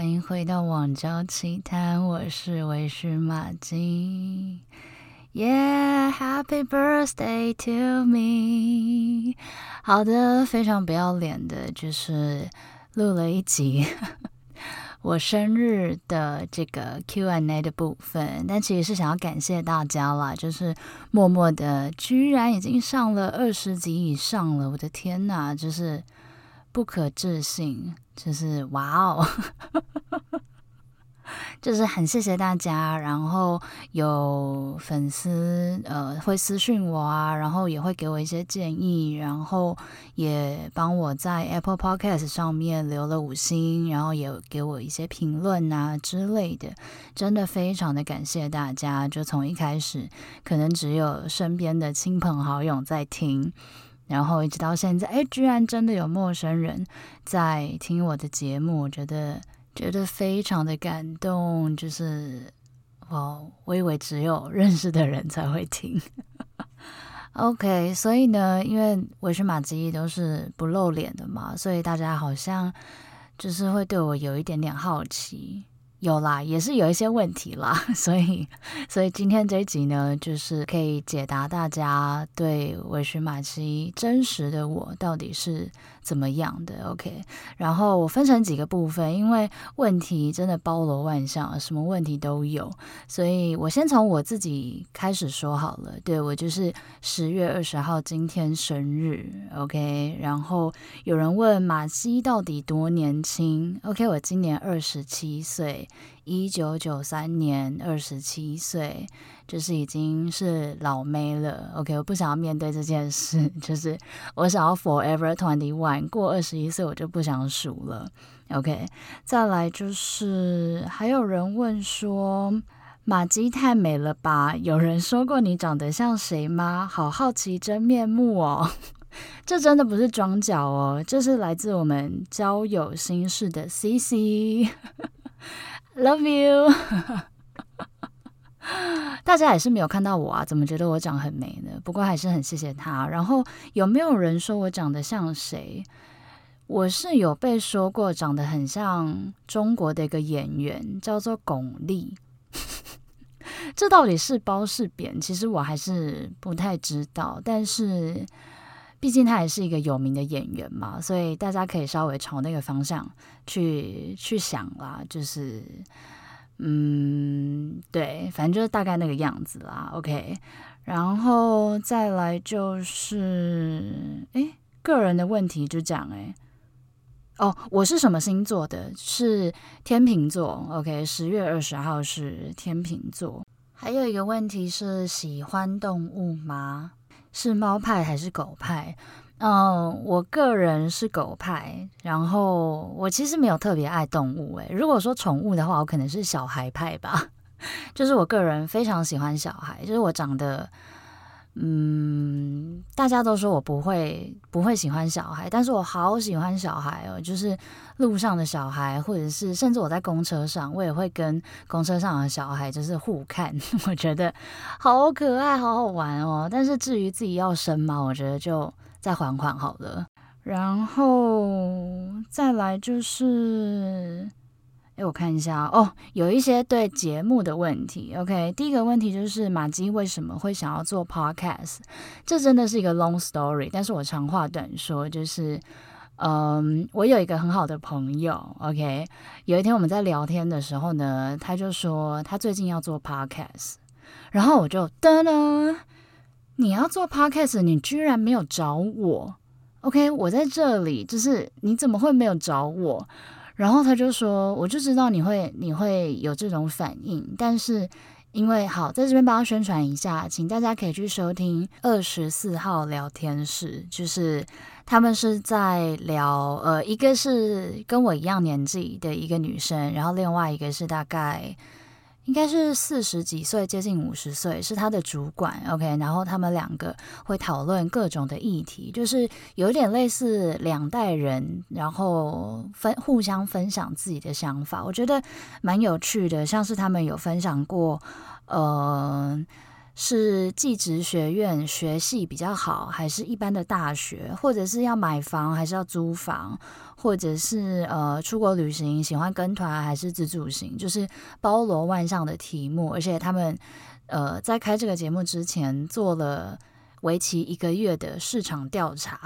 欢迎回到网交奇谈，我是微醺玛姬。Yeah，Happy birthday to me。好的，非常不要脸的，就是录了一集我生日的这个 Q&A 的部分，但其实是想要感谢大家啦，就是默默的，居然已经上了二十集以上了，我的天呐，就是不可置信，就是哇哦！就是很谢谢大家，然后有粉丝呃会私讯我啊，然后也会给我一些建议，然后也帮我在 Apple Podcast 上面留了五星，然后也给我一些评论啊之类的，真的非常的感谢大家。就从一开始可能只有身边的亲朋好友在听，然后一直到现在，哎，居然真的有陌生人在听我的节目，我觉得。觉得非常的感动，就是哦，我以为只有认识的人才会听。OK，所以呢，因为微醺玛姬都是不露脸的嘛，所以大家好像就是会对我有一点点好奇。有啦，也是有一些问题啦，所以，所以今天这一集呢，就是可以解答大家对微醺玛姬真实的我到底是怎么样的。OK，然后我分成几个部分，因为问题真的包罗万象，什么问题都有，所以我先从我自己开始说好了。对，我就是十月二十号今天生日，OK，然后有人问马西到底多年轻？OK，我今年二十七岁。一九九三年，二十七岁，就是已经是老妹了。OK，我不想要面对这件事，就是我想要 Forever Twenty One，过二十一岁我就不想数了。OK，再来就是还有人问说，马姬太美了吧？有人说过你长得像谁吗？好好奇真面目哦。这真的不是装脚哦，这是来自我们交友心事的 CC。Love you，大家也是没有看到我啊？怎么觉得我长很美呢？不过还是很谢谢他。然后有没有人说我长得像谁？我是有被说过长得很像中国的一个演员，叫做巩俐。这到底是褒是贬？其实我还是不太知道。但是。毕竟他也是一个有名的演员嘛，所以大家可以稍微朝那个方向去去想啦。就是，嗯，对，反正就是大概那个样子啦。OK，然后再来就是，诶，个人的问题就这样诶。哦，我是什么星座的？是天秤座。OK，十月二十号是天秤座。还有一个问题是，喜欢动物吗？是猫派还是狗派？嗯，我个人是狗派。然后我其实没有特别爱动物。诶，如果说宠物的话，我可能是小孩派吧。就是我个人非常喜欢小孩。就是我长得，嗯，大家都说我不会不会喜欢小孩，但是我好喜欢小孩哦。就是路上的小孩，或者是甚至我在公车上，我也会跟公车上的小孩就是互看，我觉得好可爱，好好玩哦。但是至于自己要生吗？我觉得就再缓缓好了。然后再来就是。给我看一下哦，有一些对节目的问题。OK，第一个问题就是马姬为什么会想要做 Podcast？这真的是一个 long story，但是我长话短说，就是，嗯，我有一个很好的朋友，OK，有一天我们在聊天的时候呢，他就说他最近要做 Podcast，然后我就噔噔，你要做 Podcast，你居然没有找我，OK，我在这里，就是你怎么会没有找我？然后他就说：“我就知道你会你会有这种反应，但是因为好在这边帮他宣传一下，请大家可以去收听二十四号聊天室，就是他们是在聊呃，一个是跟我一样年纪的一个女生，然后另外一个是大概。”应该是四十几岁，接近五十岁，是他的主管。OK，然后他们两个会讨论各种的议题，就是有点类似两代人，然后分互相分享自己的想法，我觉得蛮有趣的。像是他们有分享过，呃。是技职学院学系比较好，还是一般的大学，或者是要买房还是要租房，或者是呃出国旅行喜欢跟团还是自助行，就是包罗万象的题目。而且他们呃在开这个节目之前做了。为期一个月的市场调查，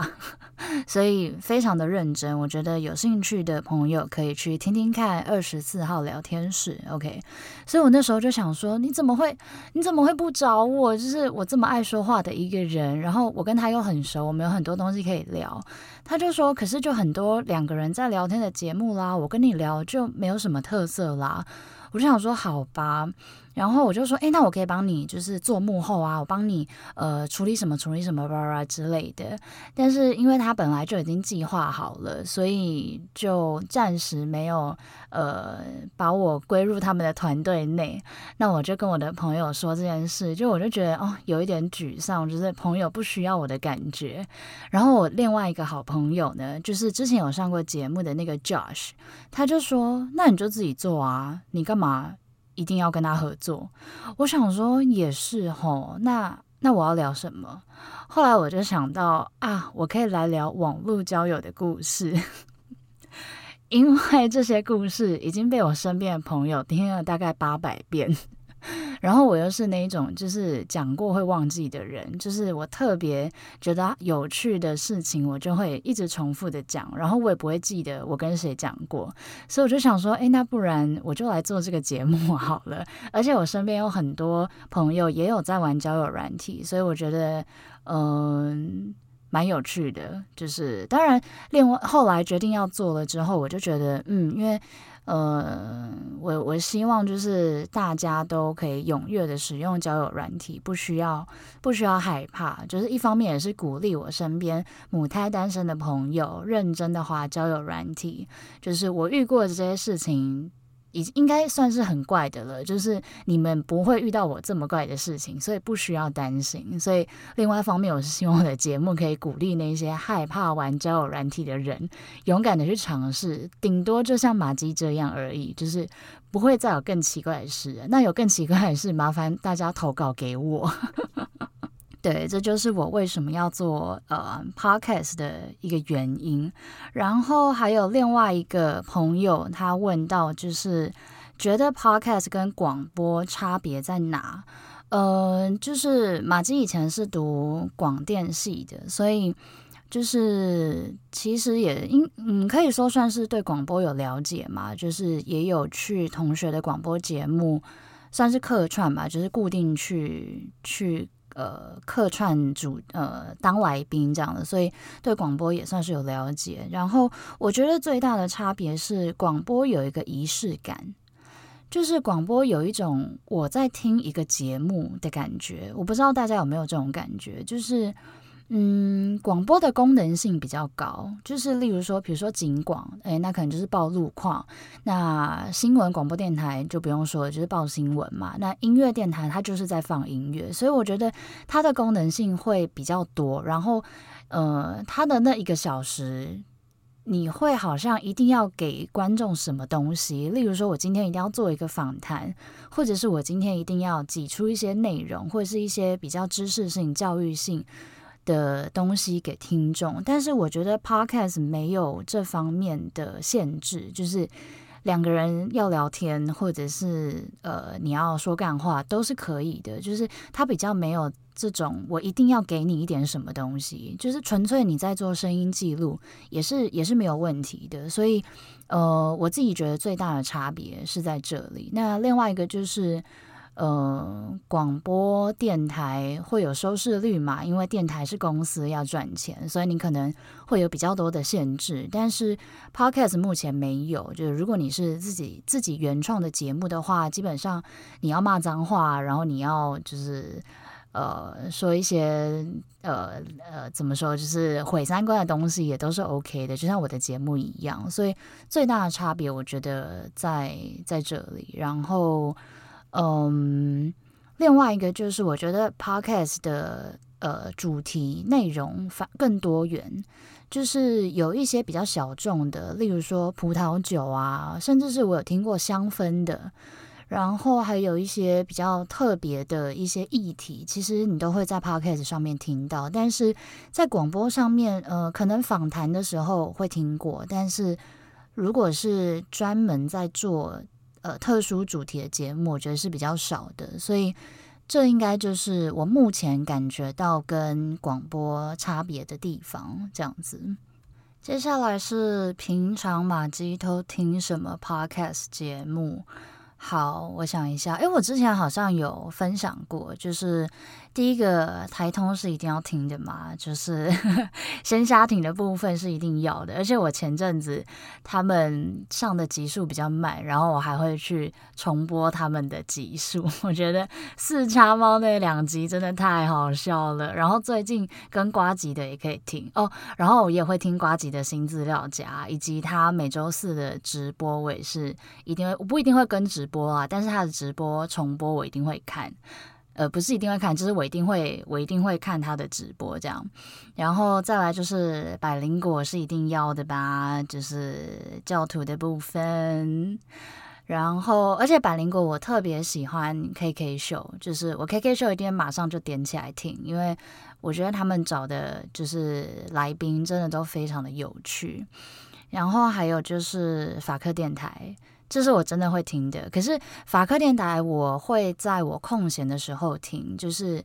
所以非常的认真。我觉得有兴趣的朋友可以去听听看二十四号聊天室。OK，所以我那时候就想说，你怎么会，你怎么会不找我？就是我这么爱说话的一个人，然后我跟他又很熟，我们有很多东西可以聊。他就说，可是就很多两个人在聊天的节目啦，我跟你聊就没有什么特色啦。我就想说，好吧。然后我就说，哎，那我可以帮你，就是做幕后啊，我帮你呃处理什么处理什么吧吧之类的。但是因为他本来就已经计划好了，所以就暂时没有呃把我归入他们的团队内。那我就跟我的朋友说这件事，就我就觉得哦有一点沮丧，就是朋友不需要我的感觉。然后我另外一个好朋友呢，就是之前有上过节目的那个 Josh，他就说，那你就自己做啊，你干嘛？一定要跟他合作，我想说也是吼，那那我要聊什么？后来我就想到啊，我可以来聊网络交友的故事，因为这些故事已经被我身边的朋友听了大概八百遍。然后我又是那一种，就是讲过会忘记的人，就是我特别觉得有趣的事情，我就会一直重复的讲，然后我也不会记得我跟谁讲过，所以我就想说，哎，那不然我就来做这个节目 好了。而且我身边有很多朋友也有在玩交友软体，所以我觉得，嗯，蛮有趣的。就是当然，另外后来决定要做了之后，我就觉得，嗯，因为。呃，我我希望就是大家都可以踊跃的使用交友软体，不需要不需要害怕。就是一方面也是鼓励我身边母胎单身的朋友认真的话交友软体。就是我遇过的这些事情。已应该算是很怪的了，就是你们不会遇到我这么怪的事情，所以不需要担心。所以另外一方面，我是希望我的节目可以鼓励那些害怕玩交友软体的人，勇敢的去尝试，顶多就像马基这样而已，就是不会再有更奇怪的事。那有更奇怪的事，麻烦大家投稿给我。对，这就是我为什么要做呃 podcast 的一个原因。然后还有另外一个朋友，他问到，就是觉得 podcast 跟广播差别在哪？呃，就是马基以前是读广电系的，所以就是其实也应嗯可以说算是对广播有了解嘛，就是也有去同学的广播节目，算是客串吧，就是固定去去。呃，客串主呃当来宾这样的，所以对广播也算是有了解。然后我觉得最大的差别是广播有一个仪式感，就是广播有一种我在听一个节目的感觉。我不知道大家有没有这种感觉，就是。嗯，广播的功能性比较高，就是例如说，比如说警广，诶，那可能就是报路况。那新闻广播电台就不用说了，就是报新闻嘛。那音乐电台它就是在放音乐，所以我觉得它的功能性会比较多。然后，呃，它的那一个小时，你会好像一定要给观众什么东西，例如说我今天一定要做一个访谈，或者是我今天一定要挤出一些内容，或者是一些比较知识性、教育性。的东西给听众，但是我觉得 Podcast 没有这方面的限制，就是两个人要聊天，或者是呃你要说干话都是可以的，就是它比较没有这种我一定要给你一点什么东西，就是纯粹你在做声音记录也是也是没有问题的，所以呃我自己觉得最大的差别是在这里。那另外一个就是。呃，广播电台会有收视率嘛？因为电台是公司要赚钱，所以你可能会有比较多的限制。但是 Podcast 目前没有，就是如果你是自己自己原创的节目的话，基本上你要骂脏话，然后你要就是呃说一些呃呃怎么说，就是毁三观的东西也都是 OK 的，就像我的节目一样。所以最大的差别，我觉得在在这里。然后。嗯，另外一个就是我觉得 podcast 的呃主题内容反更多元，就是有一些比较小众的，例如说葡萄酒啊，甚至是我有听过香氛的，然后还有一些比较特别的一些议题，其实你都会在 Podcast 上面听到，但是在广播上面，呃，可能访谈的时候会听过，但是如果是专门在做呃特殊主题的节目，我觉得是比较少的，所以这应该就是我目前感觉到跟广播差别的地方，这样子。接下来是平常马基都听什么 podcast 节目？好，我想一下，诶，我之前好像有分享过，就是。第一个台通是一定要听的嘛，就是 仙虾艇的部分是一定要的。而且我前阵子他们上的集数比较慢，然后我还会去重播他们的集数。我觉得四叉猫那两集真的太好笑了。然后最近跟瓜吉的也可以听哦，然后我也会听瓜吉的新资料夹，以及他每周四的直播，我也是一定会，我不一定会跟直播啊，但是他的直播重播我一定会看。呃，不是一定会看，就是我一定会，我一定会看他的直播这样。然后再来就是百灵果是一定要的吧，就是教徒的部分。然后，而且百灵果我特别喜欢 KK 秀，就是我 KK 秀一定马上就点起来听，因为我觉得他们找的就是来宾真的都非常的有趣。然后还有就是法克电台。这是我真的会听的，可是法客电台我会在我空闲的时候听，就是，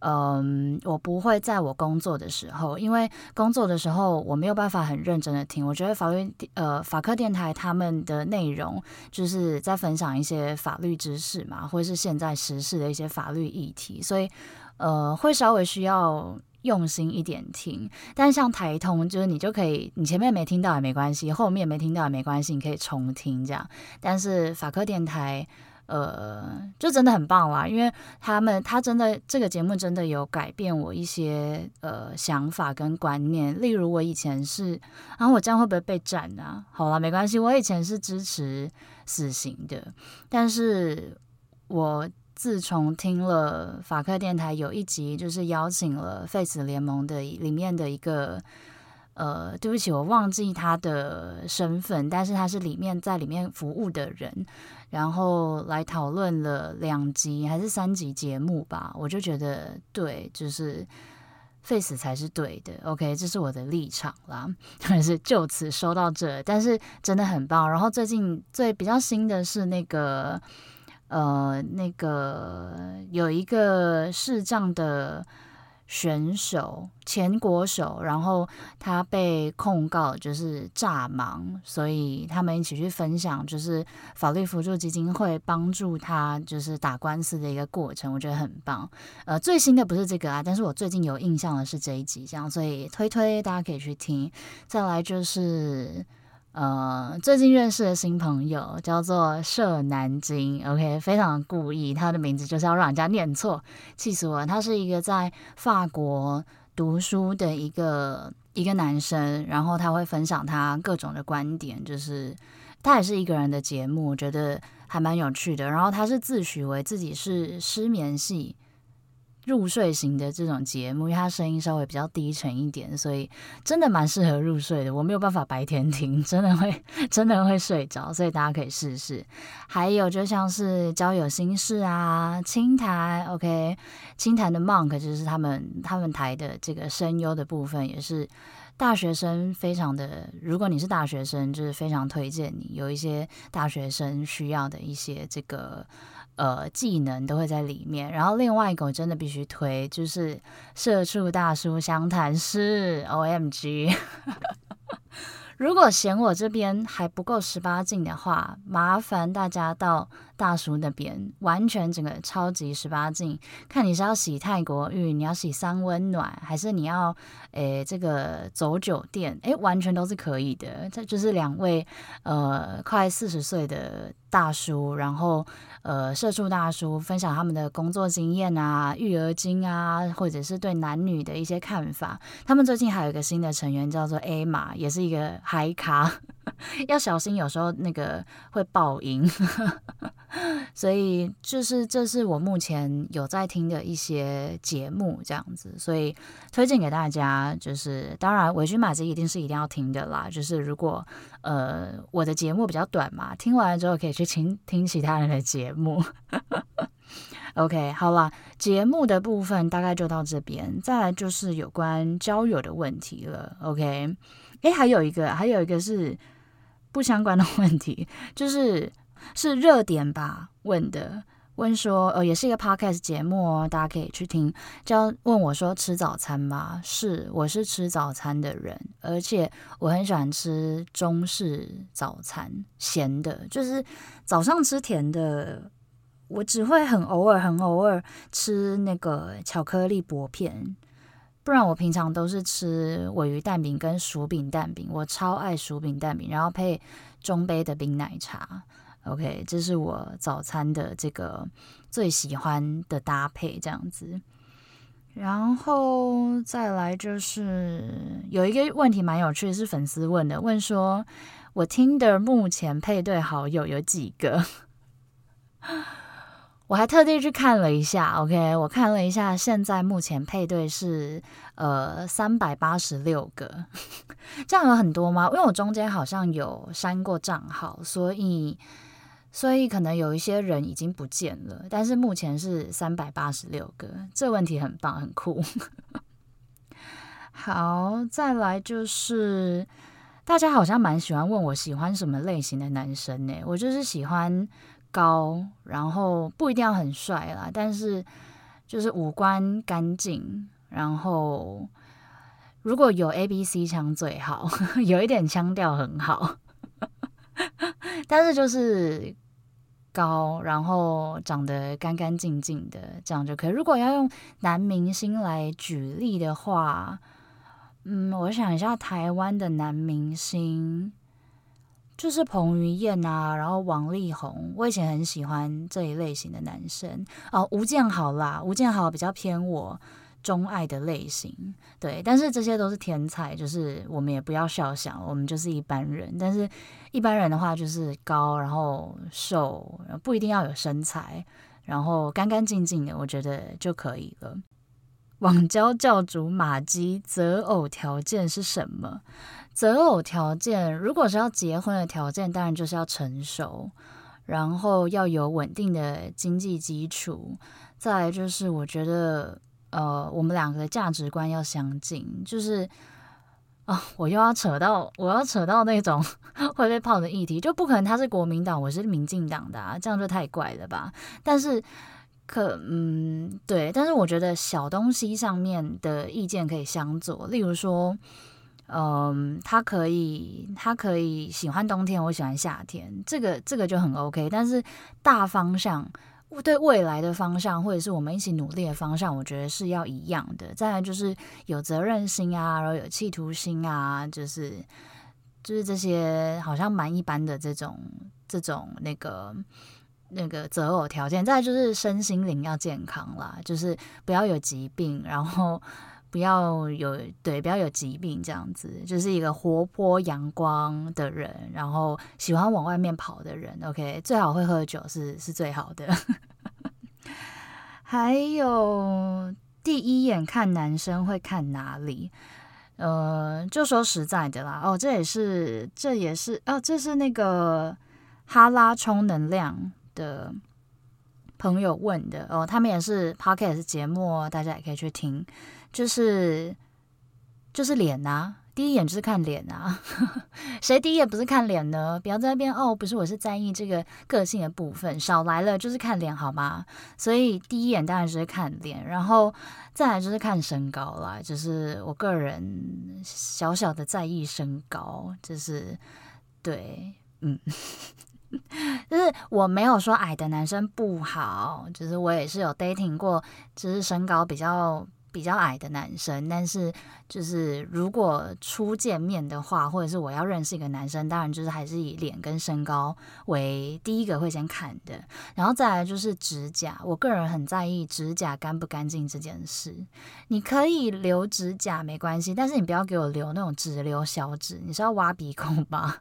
嗯，我不会在我工作的时候，因为工作的时候我没有办法很认真的听。我觉得法律呃法客电台他们的内容就是在分享一些法律知识嘛，或者是现在时事的一些法律议题，所以呃会稍微需要。用心一点听，但像台通，就是你就可以，你前面没听到也没关系，后面没听到也没关系，你可以重听这样。但是法客电台，呃，就真的很棒啦，因为他们他真的这个节目真的有改变我一些呃想法跟观念。例如我以前是，然后我这样会不会被斩啊？好啦，没关系，我以前是支持死刑的，但是我。自从听了法克电台有一集，就是邀请了 Face 联盟的里面的一个，呃，对不起，我忘记他的身份，但是他是里面在里面服务的人，然后来讨论了两集还是三集节目吧，我就觉得对，就是 Face 才是对的，OK，这是我的立场啦，但是就此说到这，但是真的很棒。然后最近最比较新的是那个。呃，那个有一个视障的选手，前国手，然后他被控告就是诈盲，所以他们一起去分享，就是法律辅助基金会帮助他就是打官司的一个过程，我觉得很棒。呃，最新的不是这个啊，但是我最近有印象的是这一集，这样，所以推推大家可以去听。再来就是。呃，最近认识的新朋友叫做社南京，OK，非常故意，他的名字就是要让人家念错，气死我了。他是一个在法国读书的一个一个男生，然后他会分享他各种的观点，就是他也是一个人的节目，我觉得还蛮有趣的。然后他是自诩为自己是失眠系。入睡型的这种节目，因为它声音稍微比较低沉一点，所以真的蛮适合入睡的。我没有办法白天听，真的会 真的会睡着，所以大家可以试试。还有就像是交友心事啊，清谈，OK，清谈的 Monk 就是他们他们台的这个声优的部分，也是大学生非常的。如果你是大学生，就是非常推荐你有一些大学生需要的一些这个。呃，技能都会在里面。然后另外一个我真的必须推，就是社畜大叔湘潭市，OMG。如果嫌我这边还不够十八禁的话，麻烦大家到大叔那边，完全整个超级十八禁。看你是要洗泰国浴，你要洗三温暖，还是你要诶这个走酒店，诶完全都是可以的。这就是两位呃快四十岁的大叔，然后。呃，社畜大叔分享他们的工作经验啊、育儿经啊，或者是对男女的一些看法。他们最近还有一个新的成员叫做 A 玛，也是一个嗨咖。要小心，有时候那个会爆音。所以就是这是我目前有在听的一些节目，这样子，所以推荐给大家。就是当然，微醺玛姬一定是一定要听的啦。就是如果呃我的节目比较短嘛，听完了之后可以去听听其他人的节目。OK，好啦，节目的部分大概就到这边，再来就是有关交友的问题了。OK，诶，还有一个，还有一个是不相关的 问题，就是。是热点吧？问的问说，呃，也是一个 podcast 节目哦，大家可以去听。叫问我说吃早餐吗？是，我是吃早餐的人，而且我很喜欢吃中式早餐，咸的，就是早上吃甜的，我只会很偶尔、很偶尔吃那个巧克力薄片，不然我平常都是吃尾鱼蛋饼跟薯饼蛋饼，我超爱薯饼蛋饼，然后配中杯的冰奶茶。OK，这是我早餐的这个最喜欢的搭配，这样子。然后再来就是有一个问题蛮有趣，是粉丝问的，问说我 Tinder 目前配对好友有几个？我还特地去看了一下，OK，我看了一下，现在目前配对是呃三百八十六个，这样有很多吗？因为我中间好像有删过账号，所以。所以可能有一些人已经不见了，但是目前是三百八十六个，这问题很棒，很酷。好，再来就是大家好像蛮喜欢问我喜欢什么类型的男生呢？我就是喜欢高，然后不一定要很帅啦，但是就是五官干净，然后如果有 ABC 腔最好，有一点腔调很好，但是就是。高，然后长得干干净净的，这样就可以。如果要用男明星来举例的话，嗯，我想一下，台湾的男明星就是彭于晏啊，然后王力宏。我以前很喜欢这一类型的男生哦，吴建豪啦，吴建豪比较偏我。钟爱的类型，对，但是这些都是天才，就是我们也不要笑想，我们就是一般人。但是一般人的话，就是高，然后瘦，然后不一定要有身材，然后干干净净的，我觉得就可以了。网交教主马基择偶条件是什么？择偶条件，如果是要结婚的条件，当然就是要成熟，然后要有稳定的经济基础，再来就是我觉得。呃，我们两个的价值观要相近，就是啊、哦，我又要扯到，我要扯到那种 会被泡的议题，就不可能他是国民党，我是民进党的啊，这样就太怪了吧？但是可，嗯，对，但是我觉得小东西上面的意见可以相左，例如说，嗯，他可以，他可以喜欢冬天，我喜欢夏天，这个这个就很 OK，但是大方向。对未来的方向，或者是我们一起努力的方向，我觉得是要一样的。再来就是有责任心啊，然后有企图心啊，就是就是这些好像蛮一般的这种这种那个那个择偶条件。再就是身心灵要健康啦，就是不要有疾病，然后不要有对不要有疾病这样子，就是一个活泼阳光的人，然后喜欢往外面跑的人。OK，最好会喝酒是是最好的。还有第一眼看男生会看哪里？呃，就说实在的啦，哦，这也是，这也是，哦，这是那个哈拉充能量的朋友问的哦，他们也是 Podcast 节目，大家也可以去听，就是就是脸呐、啊。第一眼就是看脸啊，谁第一眼不是看脸呢？不要在那边哦，不是，我是在意这个个性的部分，少来了就是看脸好吗？所以第一眼当然就是看脸，然后再来就是看身高啦，就是我个人小小的在意身高，就是对，嗯，就是我没有说矮的男生不好，就是我也是有 dating 过，就是身高比较。比较矮的男生，但是就是如果初见面的话，或者是我要认识一个男生，当然就是还是以脸跟身高为第一个会先看的，然后再来就是指甲。我个人很在意指甲干不干净这件事。你可以留指甲没关系，但是你不要给我留那种只留小指，你是要挖鼻孔吧？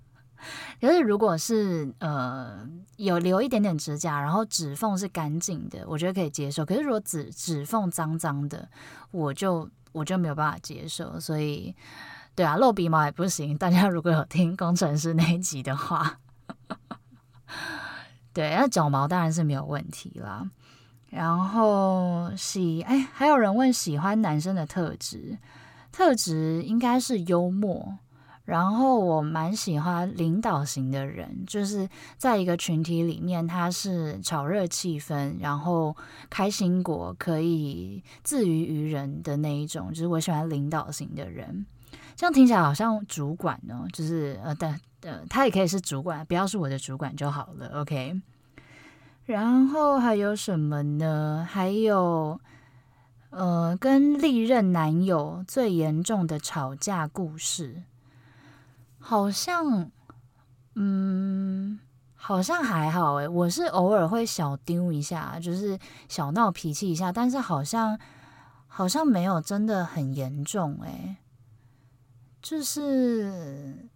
可是如果是呃有留一点点指甲，然后指缝是干净的，我觉得可以接受。可是如果指指缝脏脏的，我就我就没有办法接受。所以，对啊，露鼻毛也不行。大家如果有听工程师那一集的话，对，那脚毛当然是没有问题啦。然后喜哎，还有人问喜欢男生的特质，特质应该是幽默。然后我蛮喜欢领导型的人，就是在一个群体里面，他是炒热气氛，然后开心果，可以自娱于人的那一种。就是我喜欢领导型的人，这样听起来好像主管哦，就是呃，但呃，他也可以是主管，不要是我的主管就好了。OK。然后还有什么呢？还有呃，跟历任男友最严重的吵架故事。好像，嗯，好像还好诶，我是偶尔会小丢一下，就是小闹脾气一下，但是好像好像没有真的很严重诶，就是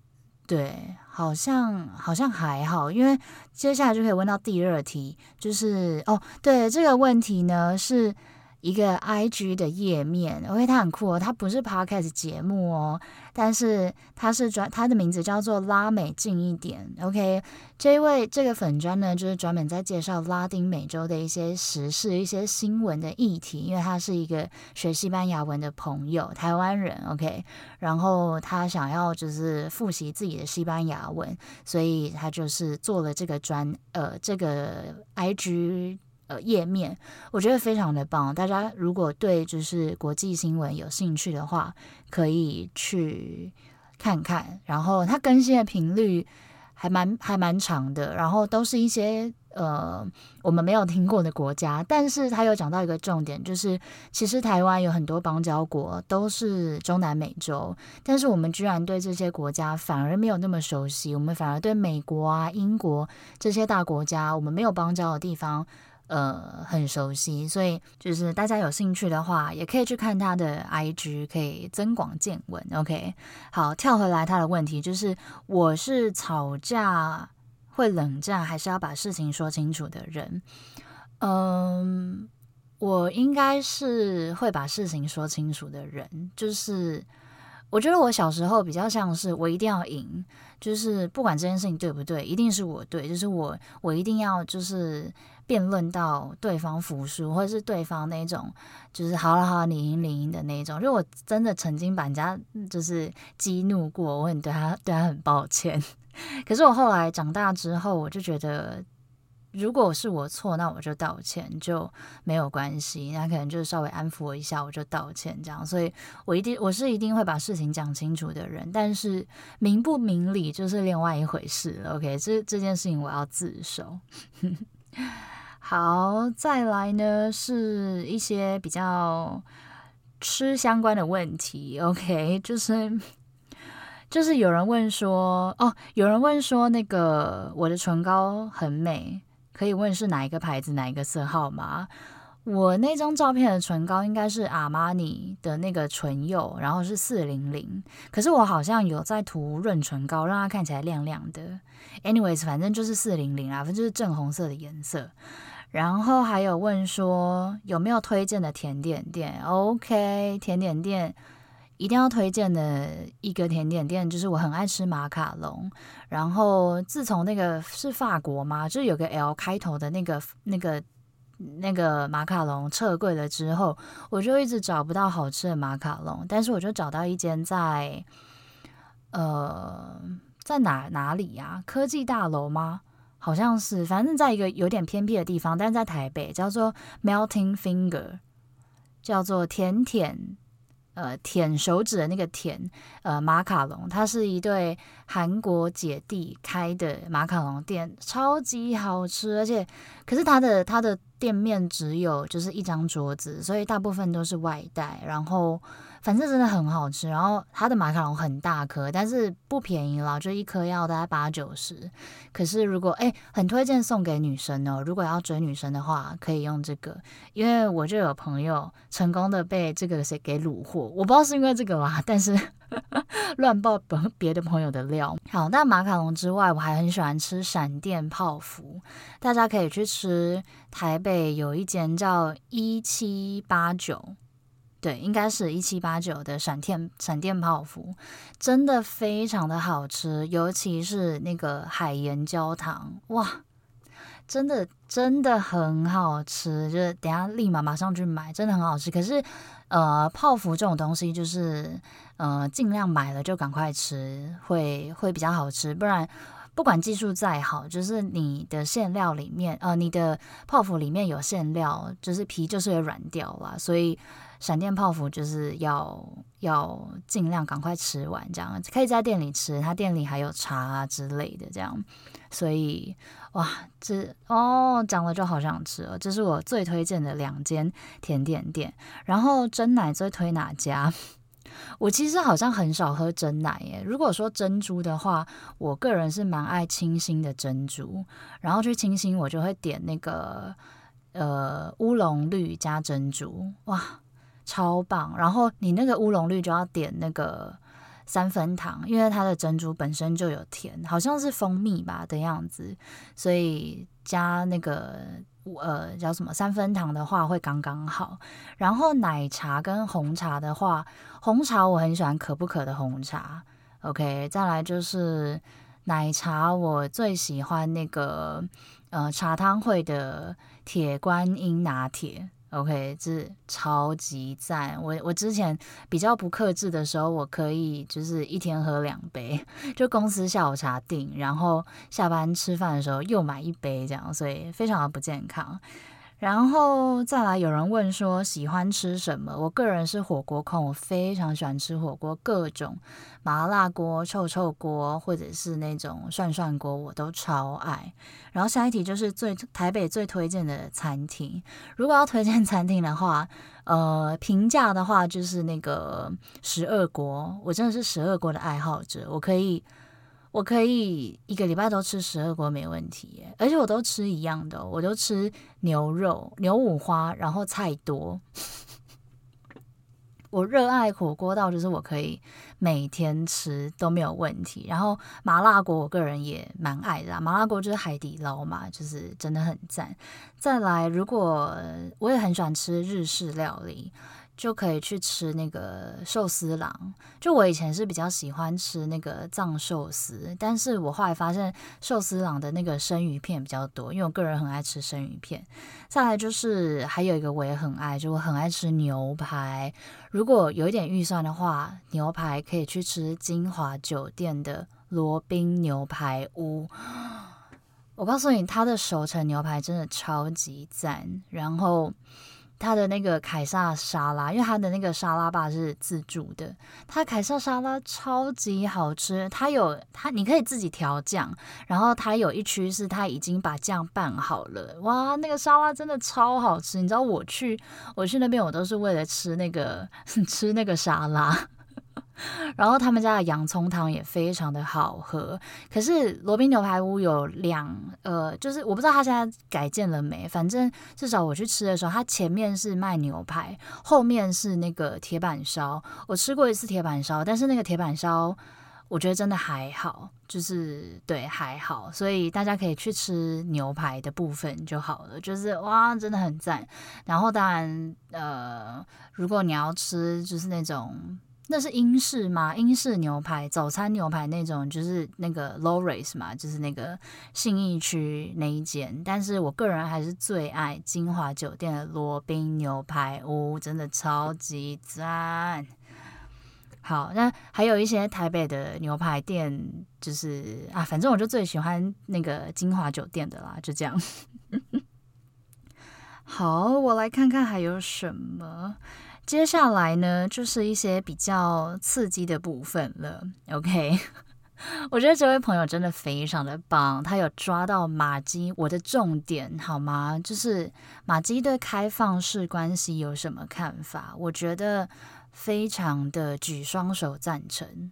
对，好像好像还好，因为接下来就可以问到第二题，就是哦，对，这个问题呢是。一个 IG 的页面，OK，它很酷哦，它不是 Podcast 节目哦，但是它是专，它的名字叫做拉美近一点，OK，这一位这个粉专呢，就是专门在介绍拉丁美洲的一些时事、一些新闻的议题，因为他是一个学西班牙文的朋友，台湾人，OK，然后他想要就是复习自己的西班牙文，所以他就是做了这个专，呃，这个 IG。呃，页面我觉得非常的棒。大家如果对就是国际新闻有兴趣的话，可以去看看。然后它更新的频率还蛮还蛮长的，然后都是一些呃我们没有听过的国家。但是他有讲到一个重点，就是其实台湾有很多邦交国都是中南美洲，但是我们居然对这些国家反而没有那么熟悉。我们反而对美国啊、英国这些大国家，我们没有邦交的地方。呃，很熟悉，所以就是大家有兴趣的话，也可以去看他的 IG，可以增广见闻。OK，好，跳回来他的问题就是，我是吵架会冷战，还是要把事情说清楚的人？嗯，我应该是会把事情说清楚的人，就是我觉得我小时候比较像是我一定要赢，就是不管这件事情对不对，一定是我对，就是我我一定要就是。辩论到对方服输，或者是对方那种，就是好了好了，你赢你赢的那种。如果我真的曾经把人家就是激怒过，我很对他对他很抱歉。可是我后来长大之后，我就觉得，如果是我错，那我就道歉，就没有关系。那可能就是稍微安抚我一下，我就道歉这样。所以我一定我是一定会把事情讲清楚的人，但是明不明理就是另外一回事了。OK，这这件事情我要自首。好，再来呢是一些比较吃相关的问题。OK，就是就是有人问说，哦，有人问说那个我的唇膏很美，可以问是哪一个牌子、哪一个色号吗？我那张照片的唇膏应该是阿玛尼的那个唇釉，然后是四零零。可是我好像有在涂润唇膏，让它看起来亮亮的。Anyways，反正就是四零零啊，反正就是正红色的颜色。然后还有问说有没有推荐的甜点店？OK，甜点店一定要推荐的一个甜点店就是我很爱吃马卡龙。然后自从那个是法国吗？就是有个 L 开头的那个那个那个马卡龙撤柜了之后，我就一直找不到好吃的马卡龙。但是我就找到一间在呃在哪哪里呀？科技大楼吗？好像是，反正在一个有点偏僻的地方，但是在台北，叫做 Melting Finger，叫做舔舔，呃，舔手指的那个舔，呃，马卡龙，它是一对韩国姐弟开的马卡龙店，超级好吃，而且，可是它的它的店面只有就是一张桌子，所以大部分都是外带，然后。反正真的很好吃，然后它的马卡龙很大颗，但是不便宜啦，就一颗要大概八九十。可是如果哎，很推荐送给女生哦，如果要追女生的话，可以用这个，因为我就有朋友成功的被这个谁给虏获，我不知道是因为这个吧，但是 乱爆别的朋友的料。好，那马卡龙之外，我还很喜欢吃闪电泡芙，大家可以去吃。台北有一间叫一七八九，对，应该是一七八九的闪电闪电泡芙，真的非常的好吃，尤其是那个海盐焦糖，哇！真的真的很好吃，就是等下立马马上去买，真的很好吃。可是，呃，泡芙这种东西就是，呃，尽量买了就赶快吃，会会比较好吃。不然，不管技术再好，就是你的馅料里面，呃，你的泡芙里面有馅料，就是皮就是会软掉了。所以，闪电泡芙就是要要尽量赶快吃完，这样可以在店里吃，他店里还有茶啊之类的，这样。所以。哇，这哦，讲了就好想吃了。这是我最推荐的两间甜点店。然后真奶最推哪家？我其实好像很少喝真奶耶。如果说珍珠的话，我个人是蛮爱清新的珍珠。然后去清新，我就会点那个呃乌龙绿加珍珠，哇，超棒。然后你那个乌龙绿就要点那个。三分糖，因为它的珍珠本身就有甜，好像是蜂蜜吧的样子，所以加那个呃叫什么三分糖的话会刚刚好。然后奶茶跟红茶的话，红茶我很喜欢可不可的红茶，OK。再来就是奶茶，我最喜欢那个呃茶汤会的铁观音拿铁。OK，这超级赞！我我之前比较不克制的时候，我可以就是一天喝两杯，就公司下午茶定，然后下班吃饭的时候又买一杯这样，所以非常的不健康。然后再来，有人问说喜欢吃什么？我个人是火锅控，我非常喜欢吃火锅，各种麻辣锅、臭臭锅，或者是那种涮涮锅，我都超爱。然后下一题就是最台北最推荐的餐厅，如果要推荐餐厅的话，呃，平价的话就是那个十二国，我真的是十二国的爱好者，我可以。我可以一个礼拜都吃十二锅没问题耶，而且我都吃一样的，我都吃牛肉、牛五花，然后菜多。我热爱火锅到就是我可以每天吃都没有问题。然后麻辣锅，我个人也蛮爱的，麻辣锅就是海底捞嘛，就是真的很赞。再来，如果我也很喜欢吃日式料理。就可以去吃那个寿司郎。就我以前是比较喜欢吃那个藏寿司，但是我后来发现寿司郎的那个生鱼片比较多，因为我个人很爱吃生鱼片。再来就是还有一个我也很爱，就我很爱吃牛排。如果有一点预算的话，牛排可以去吃金华酒店的罗宾牛排屋。我告诉你，它的熟成牛排真的超级赞。然后。他的那个凯撒沙拉，因为他的那个沙拉吧是自助的，他凯撒沙拉超级好吃。他有他，你可以自己调酱，然后他有一区是他已经把酱拌好了，哇，那个沙拉真的超好吃。你知道我去我去那边，我都是为了吃那个 吃那个沙拉。然后他们家的洋葱汤也非常的好喝，可是罗宾牛排屋有两呃，就是我不知道他现在改建了没，反正至少我去吃的时候，他前面是卖牛排，后面是那个铁板烧。我吃过一次铁板烧，但是那个铁板烧我觉得真的还好，就是对还好，所以大家可以去吃牛排的部分就好了，就是哇真的很赞。然后当然呃，如果你要吃就是那种。那是英式吗？英式牛排，早餐牛排那种，就是那个 Lawrence 嘛，就是那个信义区那一间。但是我个人还是最爱金华酒店的罗宾牛排屋，真的超级赞。好，那还有一些台北的牛排店，就是啊，反正我就最喜欢那个金华酒店的啦，就这样。好，我来看看还有什么。接下来呢，就是一些比较刺激的部分了。OK，我觉得这位朋友真的非常的棒，他有抓到马基我的重点，好吗？就是马基对开放式关系有什么看法？我觉得非常的举双手赞成。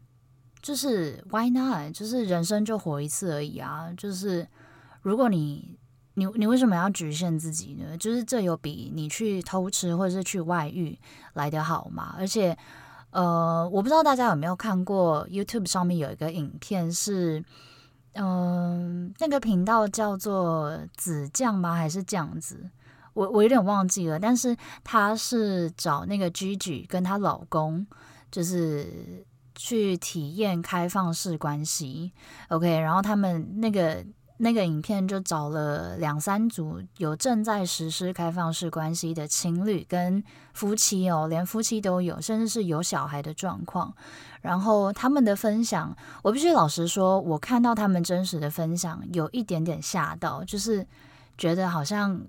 就是 Why not？就是人生就活一次而已啊！就是如果你。你你为什么要局限自己呢？就是这有比你去偷吃或者是去外遇来得好吗？而且，呃，我不知道大家有没有看过 YouTube 上面有一个影片是，嗯、那个频道叫做子酱吗？还是酱子？我我有点忘记了。但是他是找那个 Gigi 跟她老公，就是去体验开放式关系。OK，然后他们那个。那个影片就找了两三组有正在实施开放式关系的情侣跟夫妻哦，连夫妻都有，甚至是有小孩的状况。然后他们的分享，我必须老实说，我看到他们真实的分享，有一点点吓到，就是觉得好像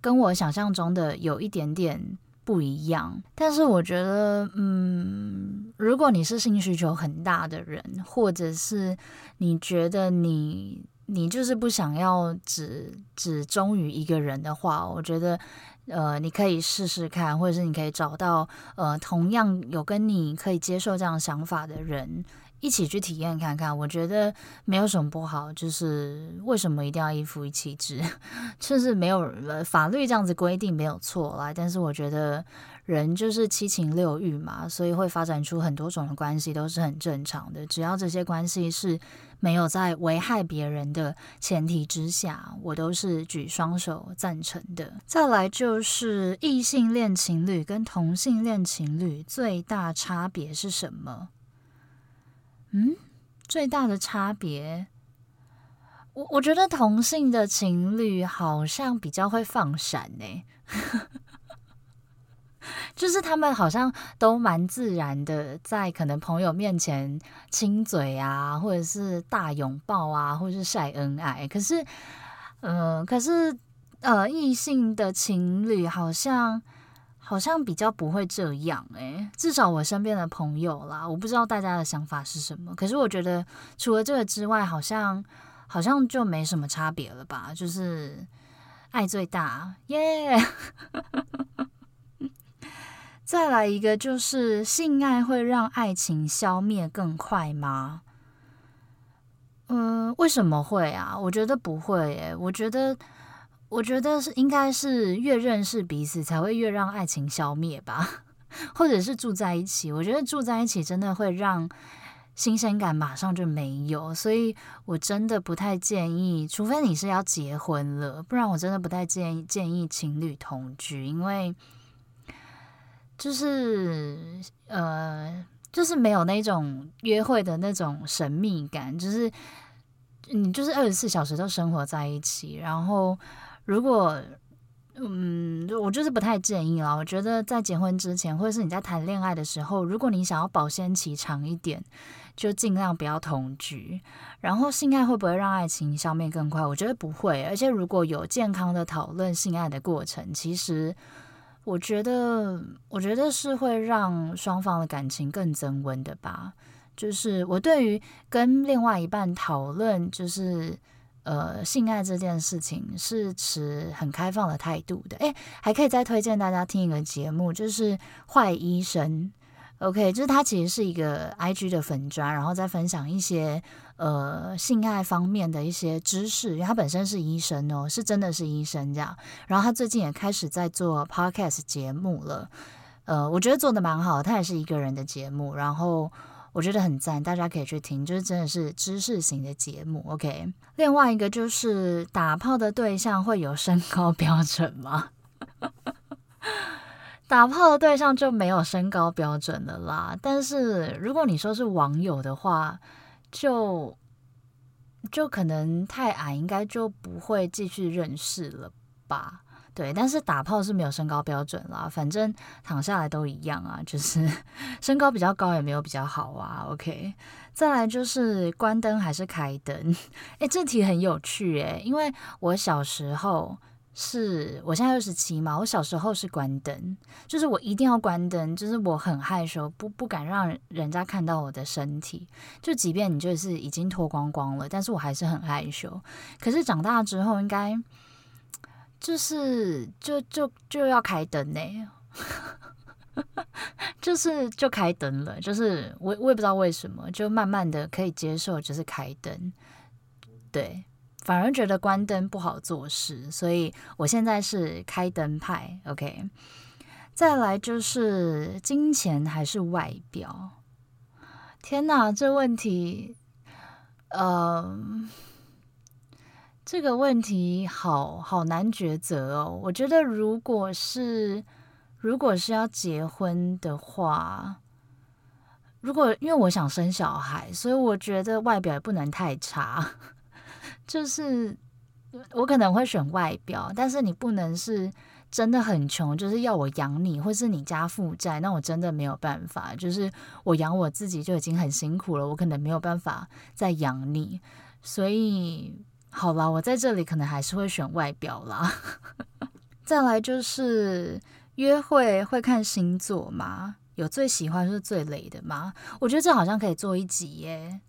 跟我想象中的有一点点。不一样，但是我觉得，嗯，如果你是性需求很大的人，或者是你觉得你你就是不想要只只忠于一个人的话，我觉得，呃，你可以试试看，或者是你可以找到呃同样有跟你可以接受这样想法的人。一起去体验看看，我觉得没有什么不好。就是为什么一定要一夫一妻制？就是没有法律这样子规定没有错啦。但是我觉得人就是七情六欲嘛，所以会发展出很多种的关系都是很正常的。只要这些关系是没有在危害别人的前提之下，我都是举双手赞成的。再来就是异性恋情侣跟同性恋情侣最大差别是什么？嗯，最大的差别，我我觉得同性的情侣好像比较会放闪呢，就是他们好像都蛮自然的，在可能朋友面前亲嘴啊，或者是大拥抱啊，或者是晒恩爱。可是，呃，可是呃，异性的情侣好像。好像比较不会这样诶、至少我身边的朋友啦，我不知道大家的想法是什么。可是我觉得除了这个之外，好像好像就没什么差别了吧？就是爱最大，耶、yeah! 再来一个，就是性爱会让爱情消灭更快吗？嗯，为什么会啊？我觉得不会诶、我觉得。我觉得是应该是越认识彼此才会越让爱情消灭吧，或者是住在一起。我觉得住在一起真的会让新鲜感马上就没有，所以我真的不太建议，除非你是要结婚了，不然我真的不太建议建议情侣同居，因为就是呃，就是没有那种约会的那种神秘感，就是你就是二十四小时都生活在一起，然后。如果，嗯，我就是不太建议啦。我觉得在结婚之前，或者是你在谈恋爱的时候，如果你想要保鲜期长一点，就尽量不要同居。然后，性爱会不会让爱情消灭更快？我觉得不会。而且，如果有健康的讨论性爱的过程，其实我觉得，我觉得是会让双方的感情更增温的吧。就是我对于跟另外一半讨论，就是。呃，性爱这件事情是持很开放的态度的。诶，还可以再推荐大家听一个节目，就是《坏医生》。OK，就是他其实是一个 IG 的粉专，然后再分享一些呃性爱方面的一些知识。因为他本身是医生哦，是真的是医生这样。然后他最近也开始在做 Podcast 节目了。呃，我觉得做得蛮好，他也是一个人的节目，然后。我觉得很赞，大家可以去听，就是真的是知识型的节目。OK，另外一个就是打炮的对象会有身高标准吗？打炮的对象就没有身高标准了啦。但是如果你说是网友的话，就就可能太矮，应该就不会继续认识了吧。对，但是打炮是没有身高标准啦，反正躺下来都一样啊，就是 身高比较高也没有比较好啊。OK，再来就是关灯还是开灯？诶，这题很有趣诶，因为我小时候是，我现在二十七嘛，我小时候是关灯，就是我一定要关灯，就是我很害羞，不不敢让人家看到我的身体，就即便你就是已经脱光光了，但是我还是很害羞。可是长大之后应该。就是就就就要开灯呢，就是就开灯了，就是我我也不知道为什么，就慢慢的可以接受，就是开灯，对，反而觉得关灯不好做事，所以我现在是开灯派，OK。再来就是金钱还是外表？天哪，这问题，呃，这个问题好好难抉择哦。我觉得，如果是如果是要结婚的话，如果因为我想生小孩，所以我觉得外表也不能太差。就是我可能会选外表，但是你不能是。真的很穷，就是要我养你，或是你家负债，那我真的没有办法。就是我养我自己就已经很辛苦了，我可能没有办法再养你。所以，好啦，我在这里可能还是会选外表啦。再来就是约会会看星座吗？有最喜欢是最雷的吗？我觉得这好像可以做一集耶。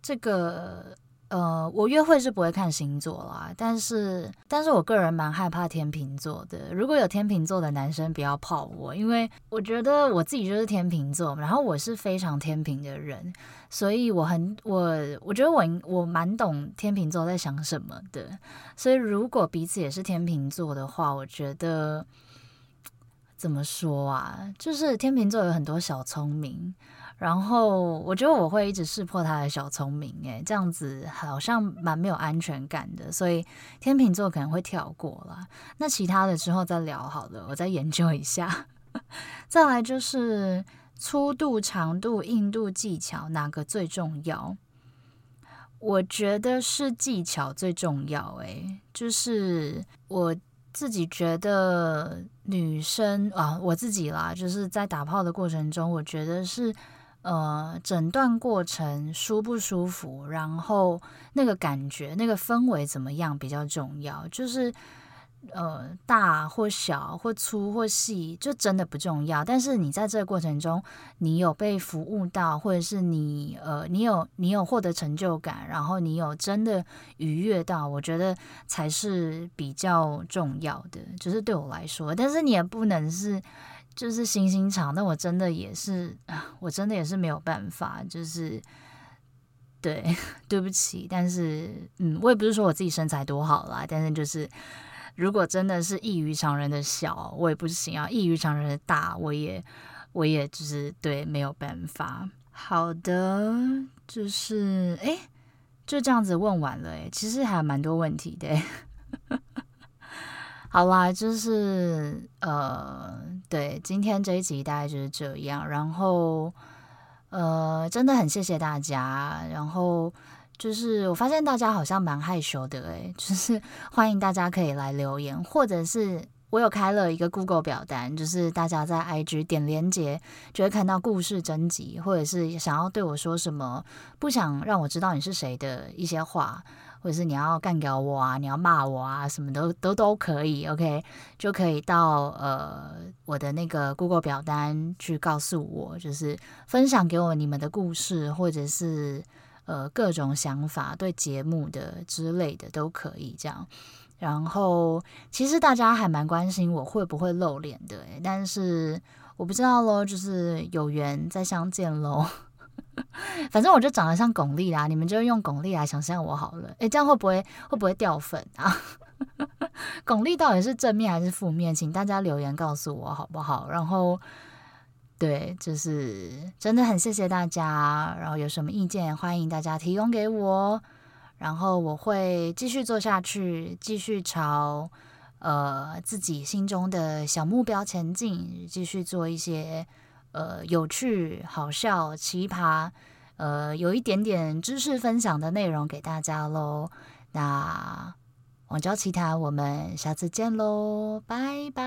这个。呃，我约会是不会看星座啦，但是，但是我个人蛮害怕天秤座的。如果有天秤座的男生，不要泡我，因为我觉得我自己就是天秤座，然后我是非常天秤的人，所以我很我我觉得我我蛮懂天秤座在想什么的。所以如果彼此也是天秤座的话，我觉得怎么说啊？就是天秤座有很多小聪明。然后我觉得我会一直识破他的小聪明，诶，这样子好像蛮没有安全感的，所以天秤座可能会跳过了。那其他的之后再聊好了，我再研究一下。再来就是粗度、长度、硬度、技巧哪个最重要？我觉得是技巧最重要，诶，就是我自己觉得女生啊，我自己啦，就是在打炮的过程中，我觉得是。呃，整段过程舒不舒服，然后那个感觉、那个氛围怎么样比较重要。就是呃，大或小或粗或细，就真的不重要。但是你在这个过程中，你有被服务到，或者是你呃，你有你有获得成就感，然后你有真的愉悦到，我觉得才是比较重要的。就是对我来说，但是你也不能是。就是星星长，那我真的也是，我真的也是没有办法，就是对，对不起，但是嗯，我也不是说我自己身材多好啦，但是就是如果真的是异于常人的小，我也不行啊，异于常人的大，我也我也就是对，没有办法。好的，就是诶，就这样子问完了诶，其实还蛮多问题的。好啦，就是呃，对，今天这一集大概就是这样。然后呃，真的很谢谢大家。然后就是我发现大家好像蛮害羞的，诶，就是欢迎大家可以来留言，或者是我有开了一个 Google 表单，就是大家在 IG 点连接就会看到故事征集，或者是想要对我说什么，不想让我知道你是谁的一些话。或者是你要干掉我啊，你要骂我啊，什么都都都可以，OK，就可以到呃我的那个 Google 表单去告诉我，就是分享给我你们的故事，或者是呃各种想法，对节目的之类的都可以这样。然后其实大家还蛮关心我会不会露脸的，但是我不知道喽，就是有缘再相见喽。反正我就长得像巩俐啦，你们就用巩俐来想象我好了。诶，这样会不会会不会掉粉啊？巩俐到底是正面还是负面？请大家留言告诉我好不好？然后，对，就是真的很谢谢大家。然后有什么意见，欢迎大家提供给我。然后我会继续做下去，继续朝呃自己心中的小目标前进，继续做一些。呃，有趣、好笑、奇葩，呃，有一点点知识分享的内容给大家喽。那网交奇谈，我们下次见喽，拜拜。